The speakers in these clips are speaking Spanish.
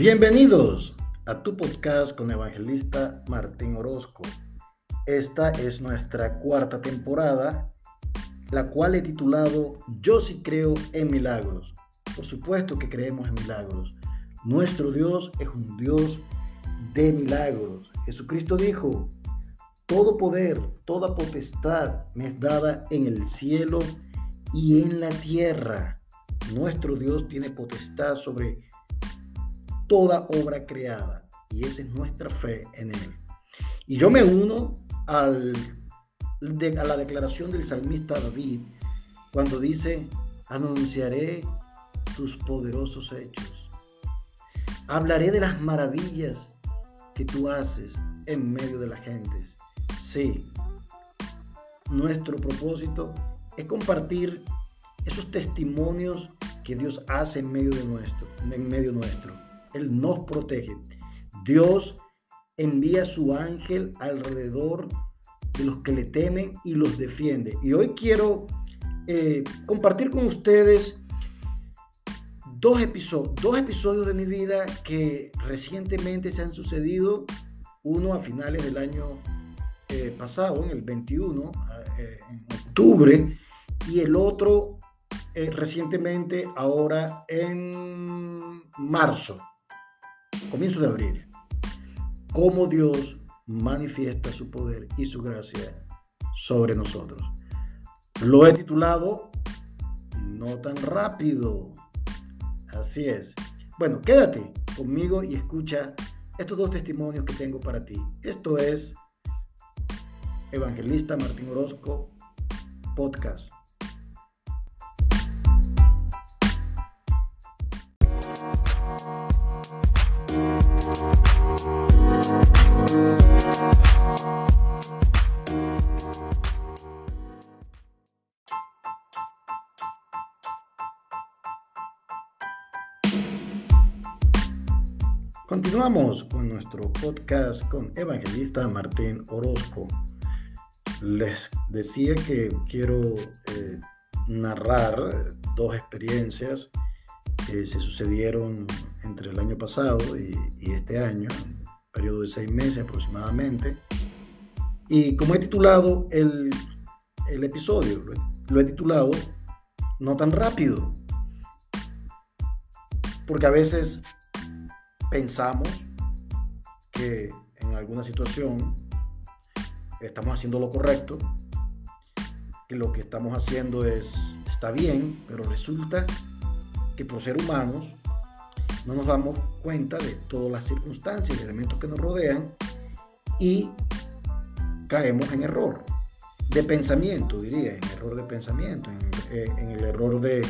Bienvenidos a tu podcast con evangelista Martín Orozco. Esta es nuestra cuarta temporada, la cual he titulado Yo sí creo en milagros. Por supuesto que creemos en milagros. Nuestro Dios es un Dios de milagros. Jesucristo dijo, todo poder, toda potestad me es dada en el cielo y en la tierra. Nuestro Dios tiene potestad sobre toda obra creada. Y esa es nuestra fe en Él. Y yo me uno al, a la declaración del salmista David cuando dice, anunciaré tus poderosos hechos. Hablaré de las maravillas que tú haces en medio de las gentes. Sí, nuestro propósito es compartir esos testimonios que Dios hace en medio de nuestro, en medio nuestro. Él nos protege. Dios envía su ángel alrededor de los que le temen y los defiende. Y hoy quiero eh, compartir con ustedes dos, episodios, dos episodios de mi vida que recientemente se han sucedido. Uno a finales del año eh, pasado, en el 21, eh, en octubre, y el otro recientemente ahora en marzo comienzo de abril, cómo Dios manifiesta su poder y su gracia sobre nosotros. Lo he titulado No tan rápido. Así es. Bueno, quédate conmigo y escucha estos dos testimonios que tengo para ti. Esto es Evangelista Martín Orozco Podcast. Nuestro podcast con evangelista Martín Orozco. Les decía que quiero eh, narrar dos experiencias que se sucedieron entre el año pasado y, este año, periodo de seis meses aproximadamente. Y como he titulado el, el episodio, lo he titulado No tan rápido, porque a veces pensamos que en alguna situación estamos haciendo lo correcto, que lo que estamos haciendo es, está bien, pero resulta que por ser humanos no nos damos cuenta de todas las circunstancias y elementos que nos rodean y caemos en error de pensamiento, diría, en error de pensamiento, en, eh, en, el error de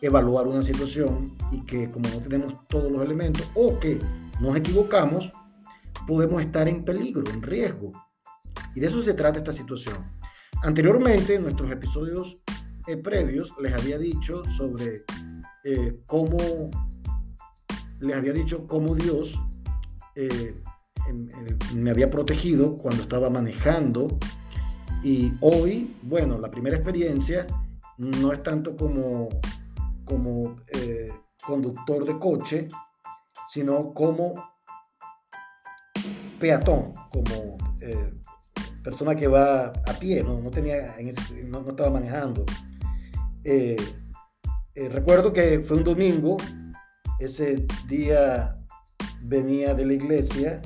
evaluar una situación y que como no tenemos todos los elementos o que nos equivocamos, podemos estar en peligro, en riesgo. Y de eso se trata esta situación. Anteriormente, en nuestros episodios eh, previos, les había dicho sobre eh, cómo les había dicho cómo Dios eh, em, eh, me había protegido cuando estaba manejando. Y hoy, bueno, la primera experiencia no es tanto como, como conductor de coche, sino como peatón, como persona que va a pie, no, no tenía, no, no, estaba manejando. Eh, recuerdo que fue un domingo, ese día venía de la iglesia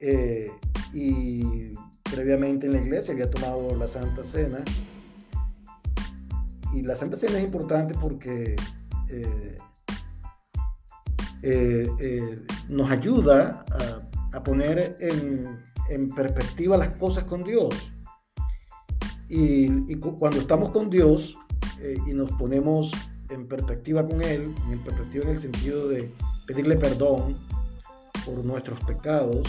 eh, y previamente en la iglesia había tomado la Santa Cena. Y la Santa Cena es importante porque eh, nos ayuda a, poner en, perspectiva las cosas con Dios. y, cuando estamos con Dios, eh, y nos ponemos en perspectiva con Él, en perspectiva en el sentido de pedirle perdón por nuestros pecados,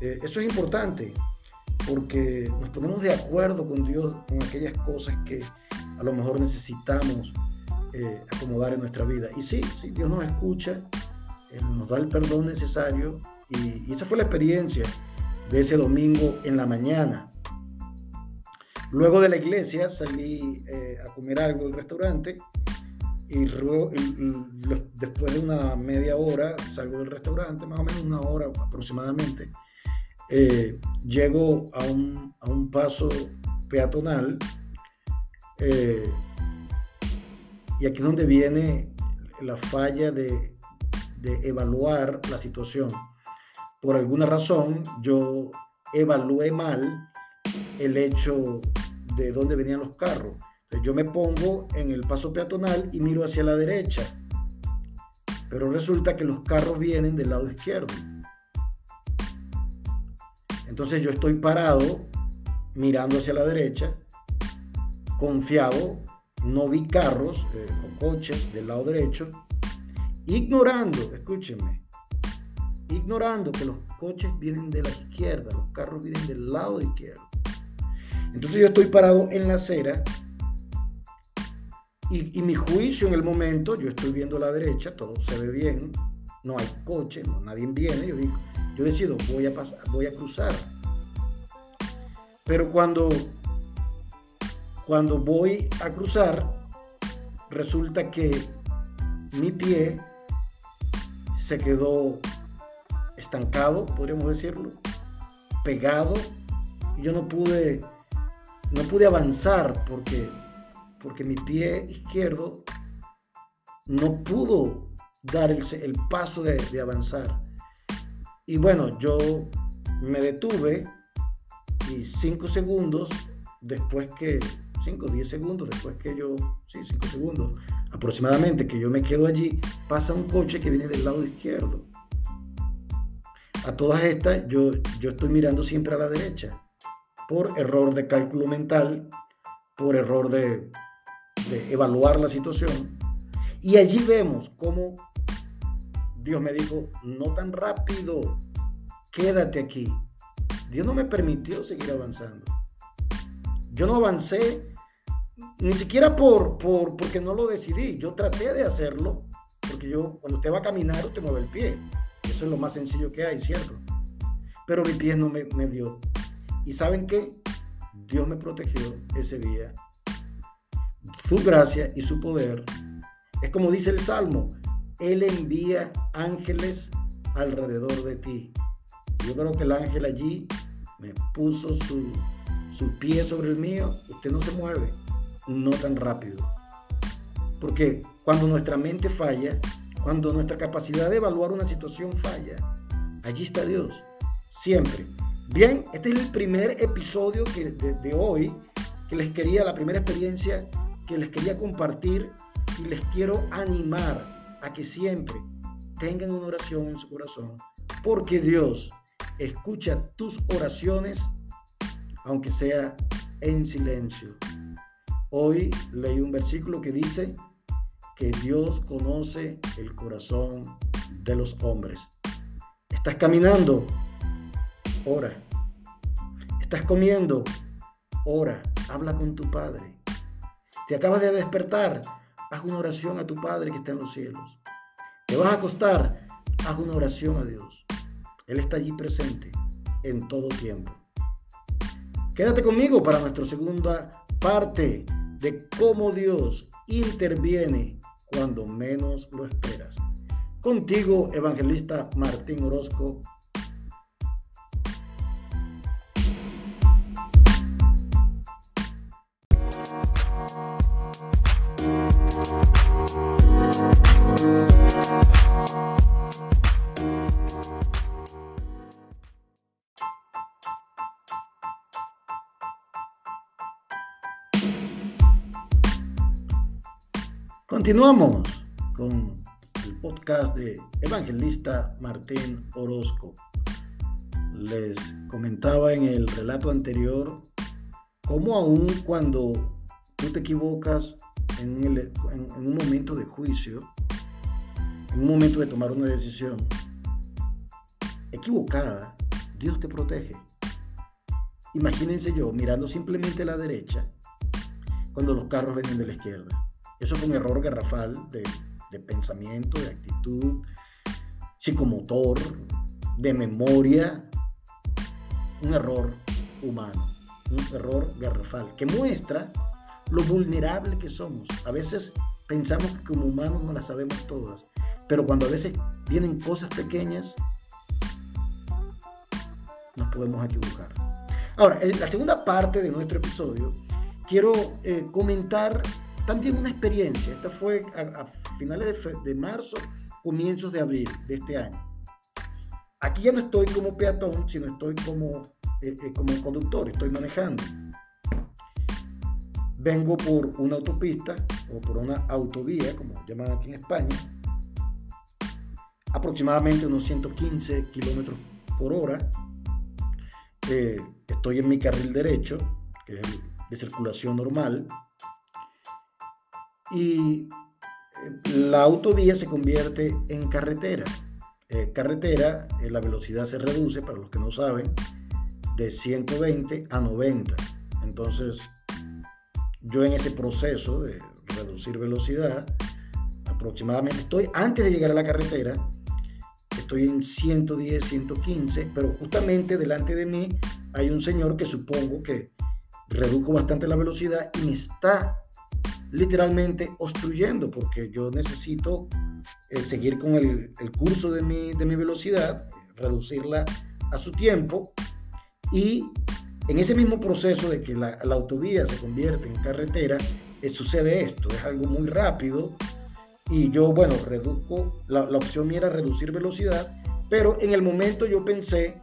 eh, eso es importante porque nos ponemos de acuerdo con Dios con aquellas cosas que a lo mejor necesitamos eh, acomodar en nuestra vida. Y sí, sí, Dios nos escucha, Él nos da el perdón necesario y, esa fue la experiencia de ese domingo en la mañana. Luego de la iglesia salí eh, a comer algo al restaurante y, después de una media hora salgo del restaurante, más o menos una hora aproximadamente, eh, llego a un, a un, paso peatonal eh, y aquí es donde viene la falla de, de evaluar la situación. Por alguna razón yo evalué mal el hecho de dónde venían los carros. yo me pongo en el paso peatonal y miro hacia la derecha, pero resulta que los carros vienen del lado izquierdo. Entonces yo estoy parado mirando hacia la derecha, confiado, no vi carros eh, o coches del lado derecho, ignorando, escúchenme, ignorando que los coches vienen de la izquierda, los carros vienen del lado izquierdo. Entonces yo estoy parado en la acera y, mi juicio en el momento, yo estoy viendo la derecha, todo se ve bien, no hay coche, no, nadie viene, yo digo, yo decido, voy a, pasar, voy a cruzar. Pero cuando, cuando voy a cruzar, resulta que mi pie se quedó estancado, podríamos decirlo, pegado. Yo no pude, no pude avanzar porque, porque mi pie izquierdo no pudo dar el, paso de, avanzar. Y bueno, yo me detuve y cinco segundos después que, cinco, diez segundos después que yo, sí, cinco segundos aproximadamente que yo me quedo allí, pasa un coche que viene del lado izquierdo a todas estas yo, yo estoy mirando siempre a la derecha, por error de cálculo mental, por error de, evaluar la situación. Y allí vemos cómo Dios me dijo, no tan rápido, quédate aquí. Dios no me permitió seguir avanzando. Yo no avancé ni siquiera por, por, porque no lo decidí. Yo traté de hacerlo, porque yo cuando usted va a caminar, usted mueve el pie. Eso es lo más sencillo que hay, ¿cierto? Pero mi pie no me, me dio. ¿Y saben qué? Dios me protegió ese día. Su gracia y su poder. Es como dice el Salmo, Él envía ángeles alrededor de ti. Yo creo que el ángel allí me puso su, su pie sobre el mío. Usted no se mueve, no tan rápido. Porque cuando nuestra mente falla, cuando nuestra capacidad de evaluar una situación falla, allí está Dios, siempre. Bien, este es el primer episodio que, de, hoy que les quería, la primera experiencia que les quería compartir y les quiero animar a que siempre tengan una oración en su corazón, porque Dios escucha tus oraciones, aunque sea en silencio. Hoy leí un versículo que dice, que Dios conoce el corazón de los hombres. Estás caminando, ora. Estás comiendo, ora. Habla con tu Padre. Te acabas de despertar, haz una oración a tu Padre que está en los cielos. Te vas a acostar, haz una oración a Dios. Él está allí presente en todo tiempo. Quédate conmigo para nuestra segunda parte de cómo Dios interviene cuando menos lo esperas. Contigo, evangelista Martín Orozco. Continuamos con el podcast de Evangelista Martín Orozco. Les comentaba en el relato anterior cómo aún cuando tú te equivocas en, un momento de juicio, en un momento de tomar una decisión equivocada, Dios te protege. Imagínense yo mirando simplemente a la derecha cuando los carros vienen de la izquierda eso fue un error garrafal de, pensamiento, de actitud, psicomotor, de memoria, un error humano, un error garrafal, que muestra lo vulnerable que somos. A veces pensamos que como humanos no las sabemos todas, pero cuando a veces vienen cosas pequeñas, nos podemos equivocar. Ahora, en la segunda parte de nuestro episodio, quiero eh, comentar también una experiencia. Esta fue a, finales de, marzo, comienzos de abril de este año. Aquí ya no estoy como peatón, sino estoy como, eh, eh, como conductor, estoy manejando. Vengo por una autopista o por una autovía, como llaman aquí en España, aproximadamente unos 115 kilómetros por hora. estoy en mi carril derecho, que es de circulación normal, y eh, la autovía se convierte en carretera. Eh, carretera, eh, la velocidad se reduce, para los que no saben, de 120 a 90. Entonces, yo en ese proceso de reducir velocidad, aproximadamente estoy, antes de llegar a la carretera, estoy en 110, 115, pero justamente delante de mí hay un señor que supongo que redujo bastante la velocidad y me está literalmente obstruyendo porque yo necesito eh, seguir con el, curso de mi, de mi, velocidad, reducirla a su tiempo y en ese mismo proceso de que la, autovía se convierte en carretera, eh, sucede esto, es algo muy rápido y yo, bueno, reduzco, la, la opción era reducir velocidad, pero en el momento yo pensé,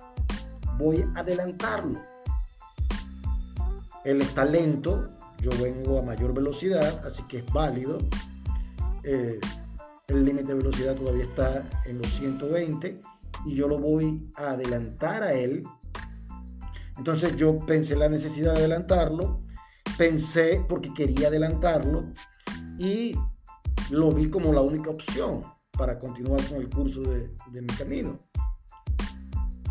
voy a adelantarlo. Él está lento, yo vengo a mayor velocidad, así que es válido. Eh, el límite de velocidad todavía está en los 120 y yo lo voy a adelantar a él. Entonces yo pensé la necesidad de adelantarlo, pensé porque quería adelantarlo y lo vi como la única opción para continuar con el curso de, mi camino.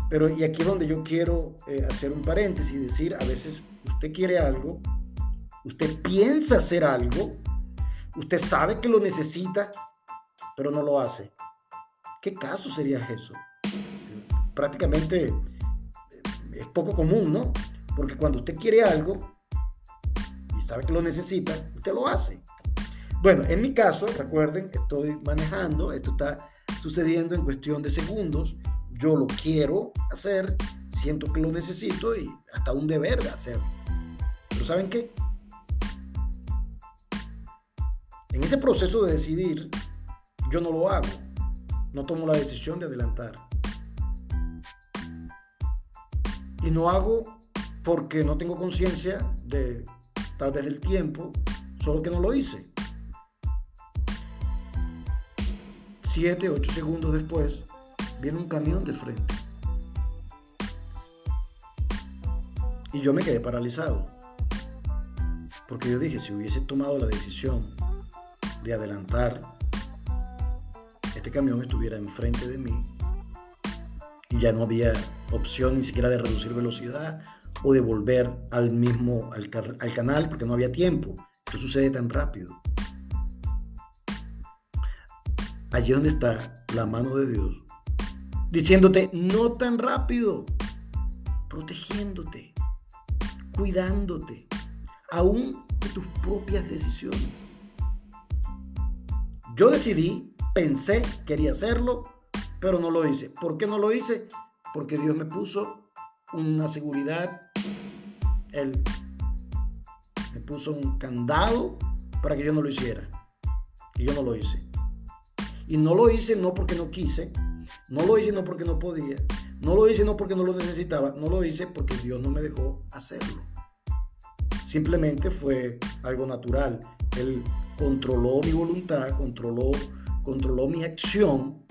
Pero y aquí es donde yo quiero eh, hacer un paréntesis y decir, a veces usted quiere algo Usted piensa hacer algo, usted sabe que lo necesita, pero no lo hace. ¿Qué caso sería eso? Prácticamente eh, es poco común, ¿no? Porque cuando usted quiere algo y sabe que lo necesita, usted lo hace. Bueno, en mi caso, recuerden, estoy manejando, esto está sucediendo en cuestión de segundos, yo lo quiero hacer, siento que lo necesito y hasta un deber de hacerlo. Pero ¿saben qué? En ese proceso de decidir, yo no lo hago. No tomo la decisión de adelantar. Y no hago porque no tengo conciencia de tal vez del tiempo, solo que no lo hice. Siete, ocho segundos después, viene un camión de frente. Y yo me quedé paralizado. Porque yo dije, si hubiese tomado la decisión de adelantar, este camión estuviera enfrente de mí y ya no había opción ni siquiera de reducir velocidad o de volver al mismo, al, al canal porque no había tiempo. Esto sucede tan rápido. Allí donde está la mano de Dios, diciéndote, no tan rápido, protegiéndote, cuidándote, aún de tus propias decisiones. Yo decidí, pensé, quería hacerlo, pero no lo hice. ¿Por qué no lo hice? Porque Dios me puso una seguridad, Él me puso un candado para que yo no lo hiciera. Y yo no lo hice. Y no lo hice no porque no quise, no lo hice no porque no podía, no lo hice no porque no lo necesitaba, no lo hice porque Dios no me dejó hacerlo. Simplemente fue algo natural. Él controló mi voluntad, controló, controló mi acción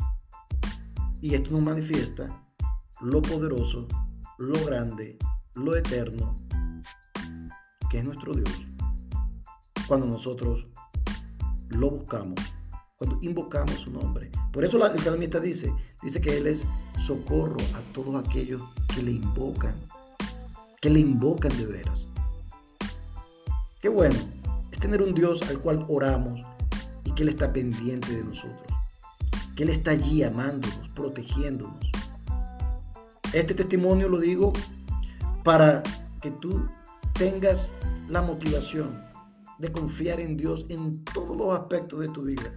y esto nos manifiesta lo poderoso, lo grande, lo eterno que es nuestro Dios. Cuando nosotros lo buscamos, cuando invocamos su nombre. Por eso el salmista dice, dice que Él es socorro a todos aquellos que le invocan, que le invocan de veras. Qué bueno tener un Dios al cual oramos y que Él está pendiente de nosotros, que Él está allí amándonos, protegiéndonos. Este testimonio lo digo para que tú tengas la motivación de confiar en Dios en todos los aspectos de tu vida.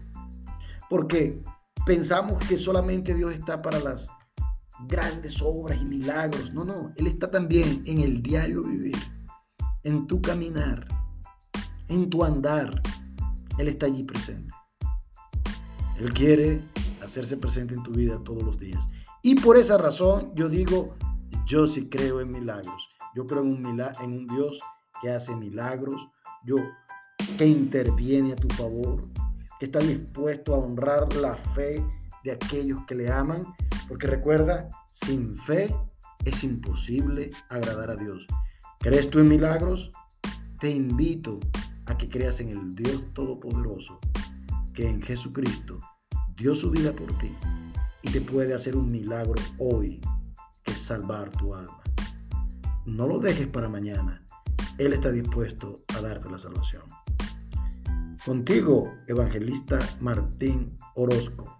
Porque pensamos que solamente Dios está para las grandes obras y milagros. No, no, Él está también en el diario vivir, en tu caminar, en tu andar. Él está allí presente. Él quiere hacerse presente en tu vida todos los días. Y por esa razón yo digo, yo sí creo en milagros. Yo creo en un, en un Dios que hace milagros, yo que interviene a tu favor, que está dispuesto a honrar la fe de aquellos que le aman, porque recuerda, sin fe es imposible agradar a Dios. ¿Crees tú en milagros? Te invito que creas en el Dios Todopoderoso, que en Jesucristo dio su vida por ti y te puede hacer un milagro hoy, que es salvar tu alma. No lo dejes para mañana. Él está dispuesto a darte la salvación. Contigo, evangelista Martín Orozco.